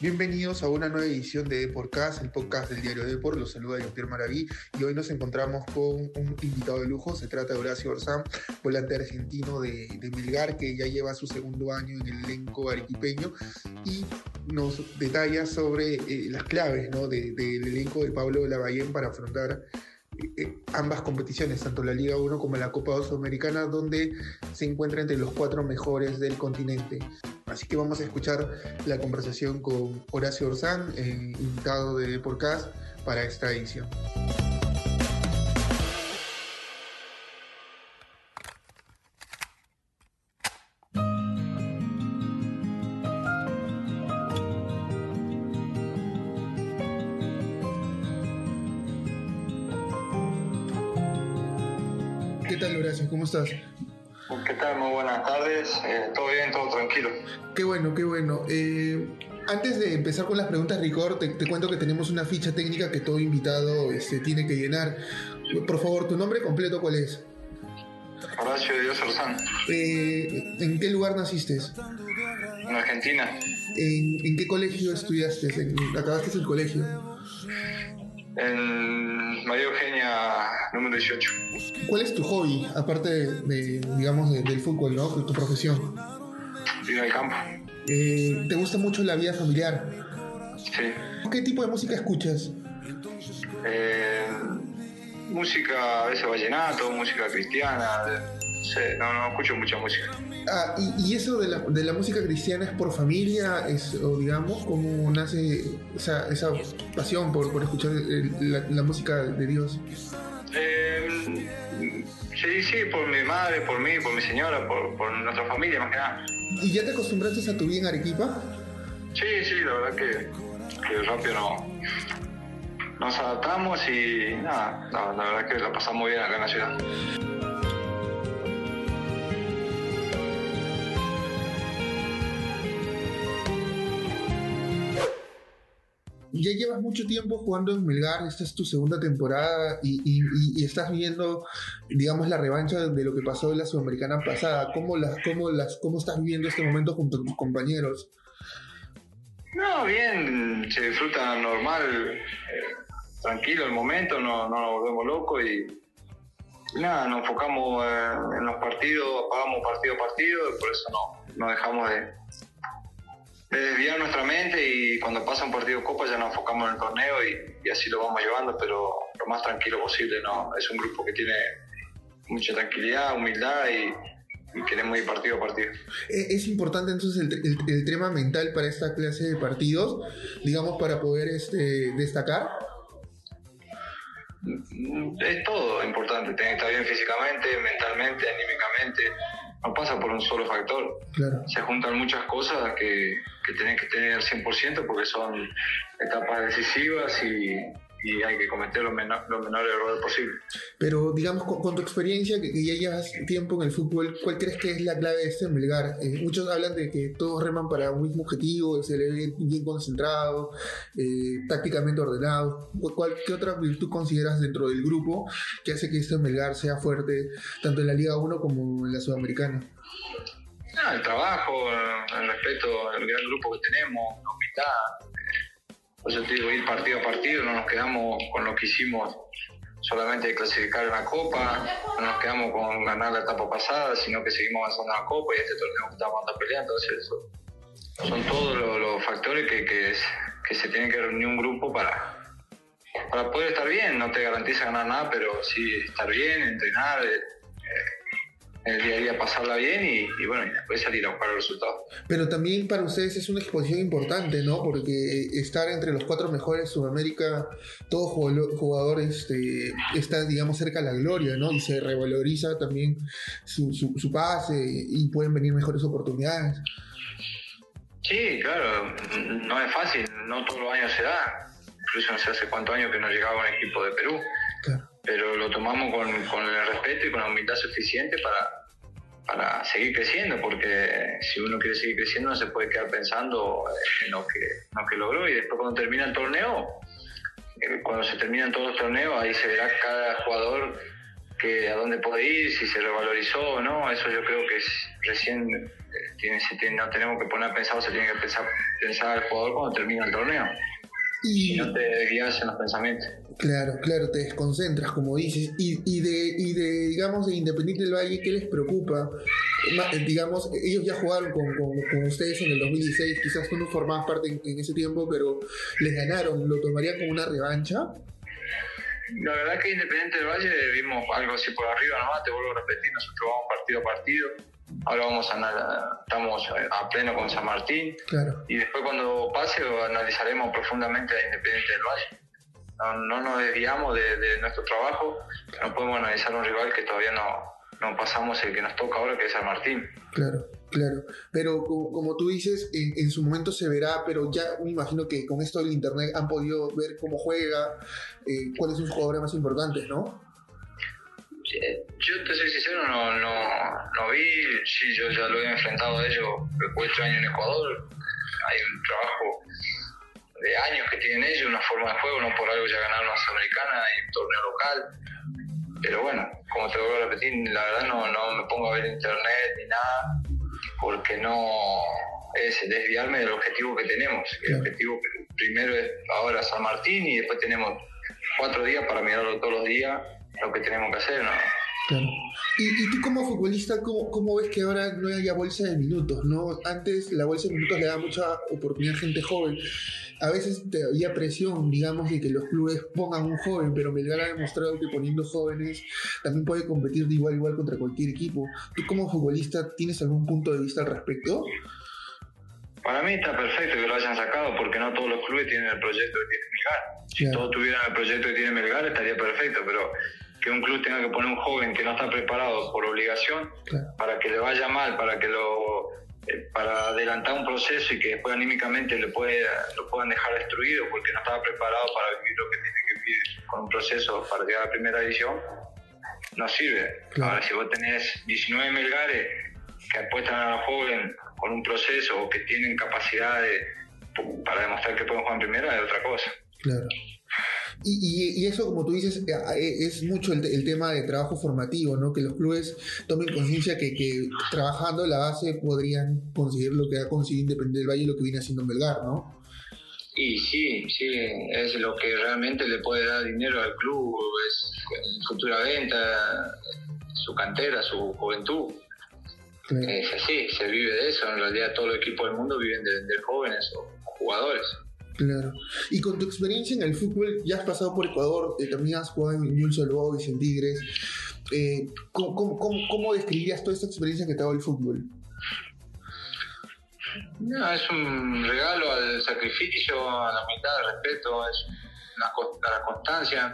Bienvenidos a una nueva edición de Deportcast, el podcast del diario Deport. Los saluda Jean-Pierre Maraví y hoy nos encontramos con un invitado de lujo. Se trata de Horacio Orsán, volante argentino de, de Melgar, que ya lleva su segundo año en el elenco arequipeño y nos detalla sobre eh, las claves del elenco de Pablo Lavallén para afrontar eh, ambas competiciones, tanto la Liga 1 como la Copa Sudamericana, donde se encuentra entre los cuatro mejores del continente. Así que vamos a escuchar la conversación con Horacio Orzán, eh, invitado de Podcast, para esta edición. ¿Qué tal, Horacio? ¿Cómo estás? ¿Qué tal? Muy buenas tardes. Eh, todo bien, todo tranquilo. Qué bueno, qué bueno. Eh, antes de empezar con las preguntas, Ricor, te, te, cuento que tenemos una ficha técnica que todo invitado este, tiene que llenar. Por favor, ¿tu nombre completo cuál es? Horacio de Dios Orzán. Eh, ¿En qué lugar naciste? En Argentina. ¿En, en qué colegio estudiaste? ¿En, ¿Acabaste el colegio? En María Eugenia, número 18. ¿Cuál es tu hobby, aparte de, digamos, de, del fútbol, ¿no? Tu profesión. Ir al campo. Eh, ¿Te gusta mucho la vida familiar? Sí. ¿Qué tipo de música escuchas? Eh, música, a veces vallenato, música cristiana. Sí, no, no escucho mucha música. Ah, y, y, eso de la, de la, música cristiana es por familia, es, o digamos, cómo nace esa, esa pasión por, por escuchar el, la, la, música de Dios. Eh, sí, sí, por mi madre, por mí, por mi señora, por, por, nuestra familia más que nada. ¿Y ya te acostumbraste a tu vida en Arequipa? Sí, sí, la verdad que, que rápido no, nos adaptamos y nada, la, la verdad que la pasamos bien acá en la ciudad. Ya llevas mucho tiempo jugando en Melgar, esta es tu segunda temporada y, estás viendo, digamos, la revancha de lo que pasó en la Sudamericana pasada. ¿Cómo, las, cómo, las, cómo estás viviendo este momento junto a tus compañeros? No, bien, se disfruta normal, eh, tranquilo el momento, no, no nos volvemos locos y nada, nos enfocamos eh, en los partidos, apagamos partido a partido y por eso no, no dejamos de, de desviar nuestra mente y cuando pasa un partido de Copa ya nos enfocamos en el torneo y, y, así lo vamos llevando, pero lo más tranquilo posible. ¿no? Es un grupo que tiene mucha tranquilidad, humildad y, y queremos ir partido a partido. Es importante entonces el, el, el, tema mental para esta clase de partidos, digamos, para poder este, destacar. Es todo importante, estar bien físicamente, mentalmente, anímicamente no pasa por un solo factor. Claro. Se juntan muchas cosas que, que tienen que tener al 100% porque son etapas decisivas y, y hay que cometer los, menor, los menores errores posibles. Pero digamos, con, con tu experiencia, que, que, ya llevas tiempo en el fútbol, ¿cuál crees que es la clave de este Melgar? Eh, muchos hablan de que todos reman para un mismo objetivo, se le ve bien concentrado, eh, tácticamente ordenado. ¿Cuál, ¿Qué otra virtud consideras dentro del grupo que hace que este Melgar sea fuerte tanto en la Liga 1 como en la Sudamericana? Ah, el trabajo, el respeto, el gran grupo que tenemos, la humildad, por eso te digo, ir partido a partido, no nos quedamos con lo que hicimos solamente de clasificar una copa, no nos quedamos con ganar la etapa pasada, sino que seguimos avanzando en la copa y este torneo que estamos andando peleando. Entonces, eso, son todos los, factores que, que, se tienen que reunir un grupo para, para poder estar bien. No te garantiza ganar nada, pero sí estar bien, entrenar. Eh, el día a día pasarla bien y, y, bueno, y después salir a buscar el resultado. Pero también para ustedes es una exposición importante, ¿no? Porque estar entre los cuatro mejores de Sudamérica, todo jugador este, está, digamos, cerca de la gloria, ¿no? Y se revaloriza también su, su, su pase y pueden venir mejores oportunidades. Sí, claro, no es fácil, no todos los años se da. Incluso no sé hace cuántos años que no llegaba un equipo de Perú. Pero lo tomamos con, con, el respeto y con la humildad suficiente para, para seguir creciendo, porque si uno quiere seguir creciendo no se puede quedar pensando en lo que, lo que logró y después cuando termina el torneo, eh, cuando se terminan todos los torneos, ahí se verá cada jugador que a dónde puede ir, si se revalorizó o no, eso yo creo que recién tiene, se tiene, no tenemos que poner a pensar se tiene que pensar, pensar al jugador cuando termina el torneo. Y, no te guías en los pensamientos. Claro, claro, te desconcentras, como dices. Y, y, de, y de, digamos, de Independiente del Valle, ¿qué les preocupa? Digamos, ellos ya jugaron con, con, ustedes en el 2016, quizás tú no formabas parte en, ese tiempo, pero les ganaron. ¿Lo tomarían como una revancha? La verdad que Independiente del Valle vimos algo así por arriba nomás, te vuelvo a repetir, nosotros vamos partido a partido Ahora vamos a estamos a pleno con San Martín. Y después cuando pase analizaremos profundamente a Independiente del Valle. No, nos desviamos de, nuestro trabajo, no podemos analizar un rival que todavía no, no pasamos el que nos toca ahora, que es San Martín. Claro, claro. Pero como, tú dices, en, su momento se verá, pero ya me imagino que con esto del Internet han podido ver cómo juega, eh, cuáles son sus jugadores más importantes, ¿no? Yo te soy sincero, no, no, no vi, sí, yo ya lo he enfrentado a ellos después de años en Ecuador, hay un trabajo de años que tienen ellos, una forma de juego, no por algo ya ganaron la Sudamericana y un torneo local, pero bueno, como te vuelvo a repetir, la verdad no, no me pongo a ver internet ni nada, porque no es desviarme del objetivo que tenemos, el objetivo primero es ahora San Martín y después tenemos cuatro días para mirarlo todos los días lo que tenemos que hacer, ¿no? Claro. Y, tú como futbolista, ¿cómo, ¿cómo, ves que ahora no haya bolsa de minutos? ¿no? Antes la bolsa de minutos le da mucha oportunidad a gente joven. A veces había presión, digamos, de que los clubes pongan un joven, pero Melgar ha demostrado que poniendo jóvenes también puede competir de igual a igual contra cualquier equipo. ¿Tú como futbolista tienes algún punto de vista al respecto? Para mí está perfecto que lo hayan sacado porque no todos los clubes tienen el proyecto que tiene Melgar. Si todos tuvieran el proyecto que tiene Melgar estaría perfecto, pero que un club tenga que poner un joven que no está preparado por obligación para que le vaya mal, para que lo eh, para adelantar un proceso y que después anímicamente le puede, lo puedan dejar destruido porque no estaba preparado para vivir lo que tiene que vivir con un proceso para llegar a la primera edición, no sirve. Ahora, si vos tenés 19 melgares que apuestan a los jóvenes con un proceso o que tienen capacidad para demostrar que pueden jugar en primera, es otra cosa. Claro. Y, y, eso, como tú dices, eh, eh, es mucho el, tema de trabajo formativo, ¿no? Que los clubes tomen conciencia que, que, trabajando la base podrían conseguir lo que ha conseguido Independiente del Valle y lo que viene haciendo Belgar, ¿no? Y sí, sí, es lo que realmente le puede dar dinero al club, es futura venta, su cantera, su juventud. Es así, se vive de eso. En realidad, todo el equipo del mundo viven de vender jóvenes o jugadores. Claro. Y con tu experiencia en el fútbol, ya has pasado por Ecuador, eh, también has jugado en Newell's Old en Tigres. Eh, ¿cómo, cómo, describirías toda esta experiencia que te ha dado el fútbol? No, es un regalo al sacrificio, a la mitad del respeto, es a la constancia,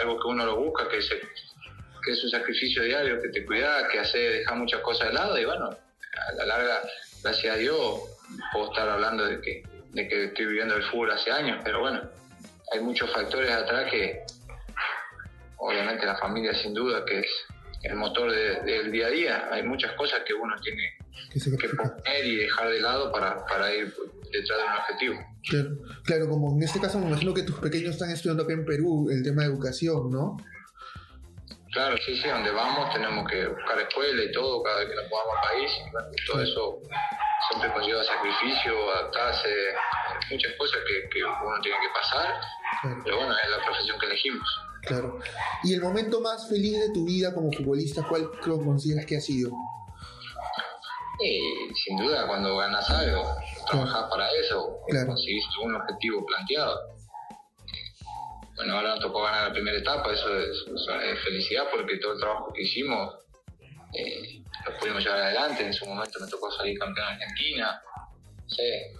algo que uno lo busca, que, que es un sacrificio diario, que te cuida, que hace dejar muchas cosas de lado y bueno, a la larga, gracias a Dios, puedo estar hablando de que de que estoy viviendo el fútbol hace años, pero bueno, hay muchos factores atrás que, obviamente la familia sin duda que es el motor del día a día, hay muchas cosas que uno tiene que poner y dejar de lado para, para ir detrás de un objetivo. Claro, claro, como en este caso me imagino que tus pequeños están estudiando acá en Perú el tema de educación, ¿no? Claro, sí, sí, donde vamos tenemos que buscar escuela y todo, cada vez que nos podamos al país, y todo eso siempre conlleva sacrificio, adaptarse, muchas cosas que, uno tiene que pasar, pero bueno, es la profesión que elegimos. Claro. ¿Y el momento más feliz de tu vida como futbolista, cuál consideras que ha sido? sin duda, cuando ganas algo, trabajas para eso, claro. conseguiste un objetivo planteado. Bueno, ahora nos tocó ganar la primera etapa, eso es, felicidad porque todo el trabajo que hicimos eh, lo pudimos llevar adelante. En su momento me tocó salir campeón de Argentina. Eh,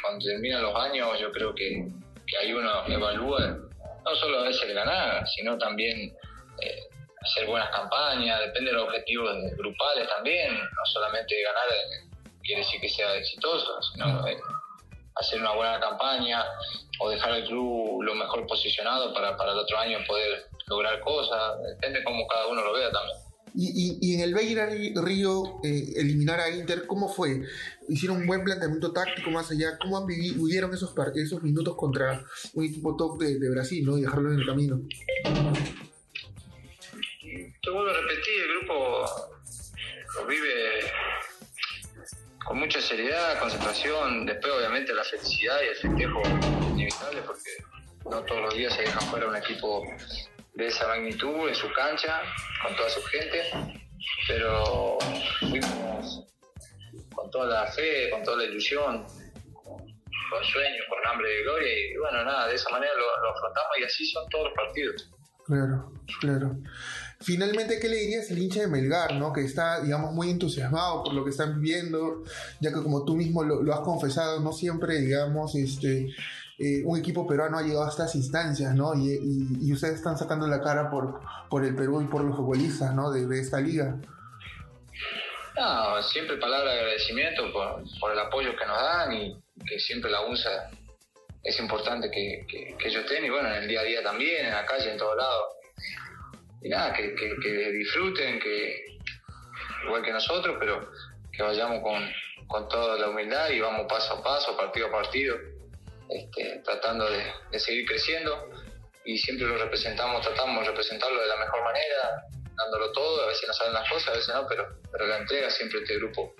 cuando terminan los años, yo creo que, que ahí uno evalúa no solo a veces ganar, sino también eh, hacer buenas campañas, depende de los objetivos grupales también, no solamente ganar quiere decir que sea exitoso, sino hacer una buena campaña o dejar el club lo mejor posicionado para, para el otro año poder lograr cosas, depende cómo cada uno lo vea también. Y, y, en el Beira Río, eh, eliminar a Inter, ¿cómo fue? ¿Hicieron un buen planteamiento táctico más allá? ¿Cómo han vivido, vivieron esos, esos minutos contra un equipo top de, de, Brasil ¿no? y dejarlo en el camino? Te vuelvo a repetir, el grupo lo vive con mucha seriedad, concentración, después obviamente la felicidad y el festejo inevitable porque no todos los días se deja fuera un equipo de esa magnitud en su cancha, con toda su gente, pero fuimos con toda la fe, con toda la ilusión, con sueños, con hambre de gloria y bueno, nada, de esa manera lo, lo afrontamos y así son todos los partidos. Claro, claro. Finalmente, ¿qué le dirías al hincha de Melgar, ¿no? que está, digamos, muy entusiasmado por lo que están viviendo, ya que como tú mismo lo, has confesado, no siempre, digamos, este, eh, un equipo peruano ha llegado a estas instancias, ¿no? Y, ustedes están sacando la cara por, por el Perú y por los futbolistas, ¿no? De, esta liga. No, siempre palabra de agradecimiento por, el apoyo que nos dan y que siempre la UNSA es importante que, que, que ellos estén y bueno, en el día a día también, en la calle, en todos lados y nada, que, que, disfruten, que igual que nosotros, pero que vayamos con, con toda la humildad y vamos paso a paso, partido a partido, este, tratando de, seguir creciendo. Y siempre lo representamos, tratamos de representarlo de la mejor manera, dándolo todo, a veces no salen las cosas, a veces no, pero, pero la entrega siempre este grupo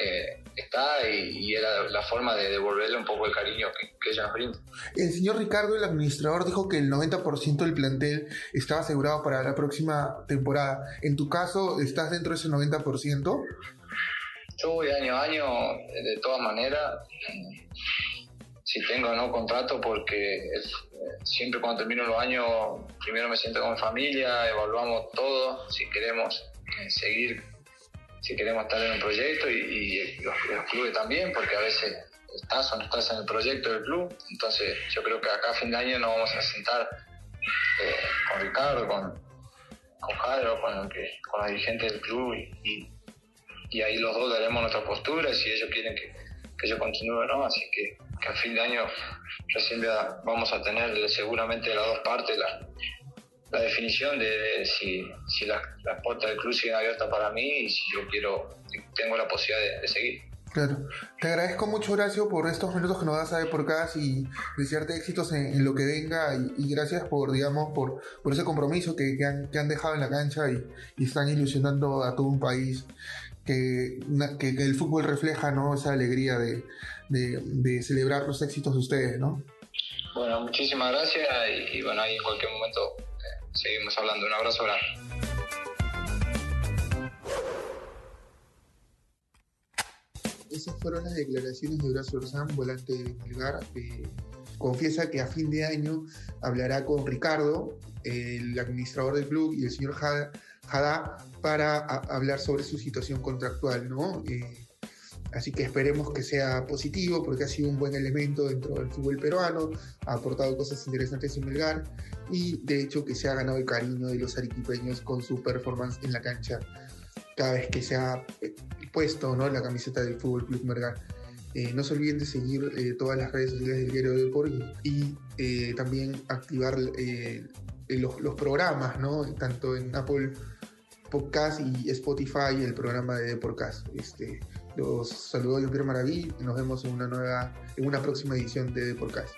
eh, está y, era la forma de devolverle un poco el cariño que, que ella nos brinda. El señor Ricardo, el administrador, dijo que el 90% del plantel estaba asegurado para la próxima temporada. En tu caso, ¿estás dentro de ese 90%? Yo voy año a año, de todas maneras, si tengo o no contrato, porque siempre cuando termino los años, primero me siento con mi familia, evaluamos todo, si queremos eh, seguir si queremos estar en un proyecto y, los, clubes también, porque a veces estás o no estás en el proyecto del club. Entonces yo creo que acá a fin de año nos vamos a sentar eh, con Ricardo, con, con con, con los dirigentes del club y, y, ahí los dos daremos nuestra postura si ellos quieren que, que yo continúe o no. Así que, que a fin de año recién vamos a tener seguramente las dos partes la, la definición de, si, si las la puertas del club siguen abiertas para mí y si yo quiero, tengo la posibilidad de, seguir. Claro. Te agradezco mucho, Horacio, por estos minutos que nos das a ver por acá y desearte éxitos en, lo que venga y, gracias por, digamos, por, por ese compromiso que, que, han, que han dejado en la cancha y, y, están ilusionando a todo un país que, que, el fútbol refleja, ¿no? Esa alegría de, de, de, celebrar los éxitos de ustedes, ¿no? Bueno, muchísimas gracias y, y bueno, ahí en cualquier momento seguimos hablando. Un abrazo grande. Esas fueron las declaraciones de Horacio Orzán, volante de Melgar. confiesa que a fin de año hablará con Ricardo, el administrador del club, y el señor Jada para hablar sobre su situación contractual, ¿no? Eh, Así que esperemos que sea positivo porque ha sido un buen elemento dentro del fútbol peruano, ha aportado cosas interesantes en Melgar y de hecho que se ha ganado el cariño de los arequipeños con su performance en la cancha cada vez que se ha eh, puesto ¿no? la camiseta del Fútbol Club Melgar. Eh, no se olviden de seguir eh, todas las redes sociales del Diario de Deportes y también activar los, los, programas, ¿no? tanto en Apple Podcast y Spotify, el programa de Deportcast. Este, los saludo yo, Pierre Maraví, y nos vemos en una nueva, en una próxima edición de Deportes.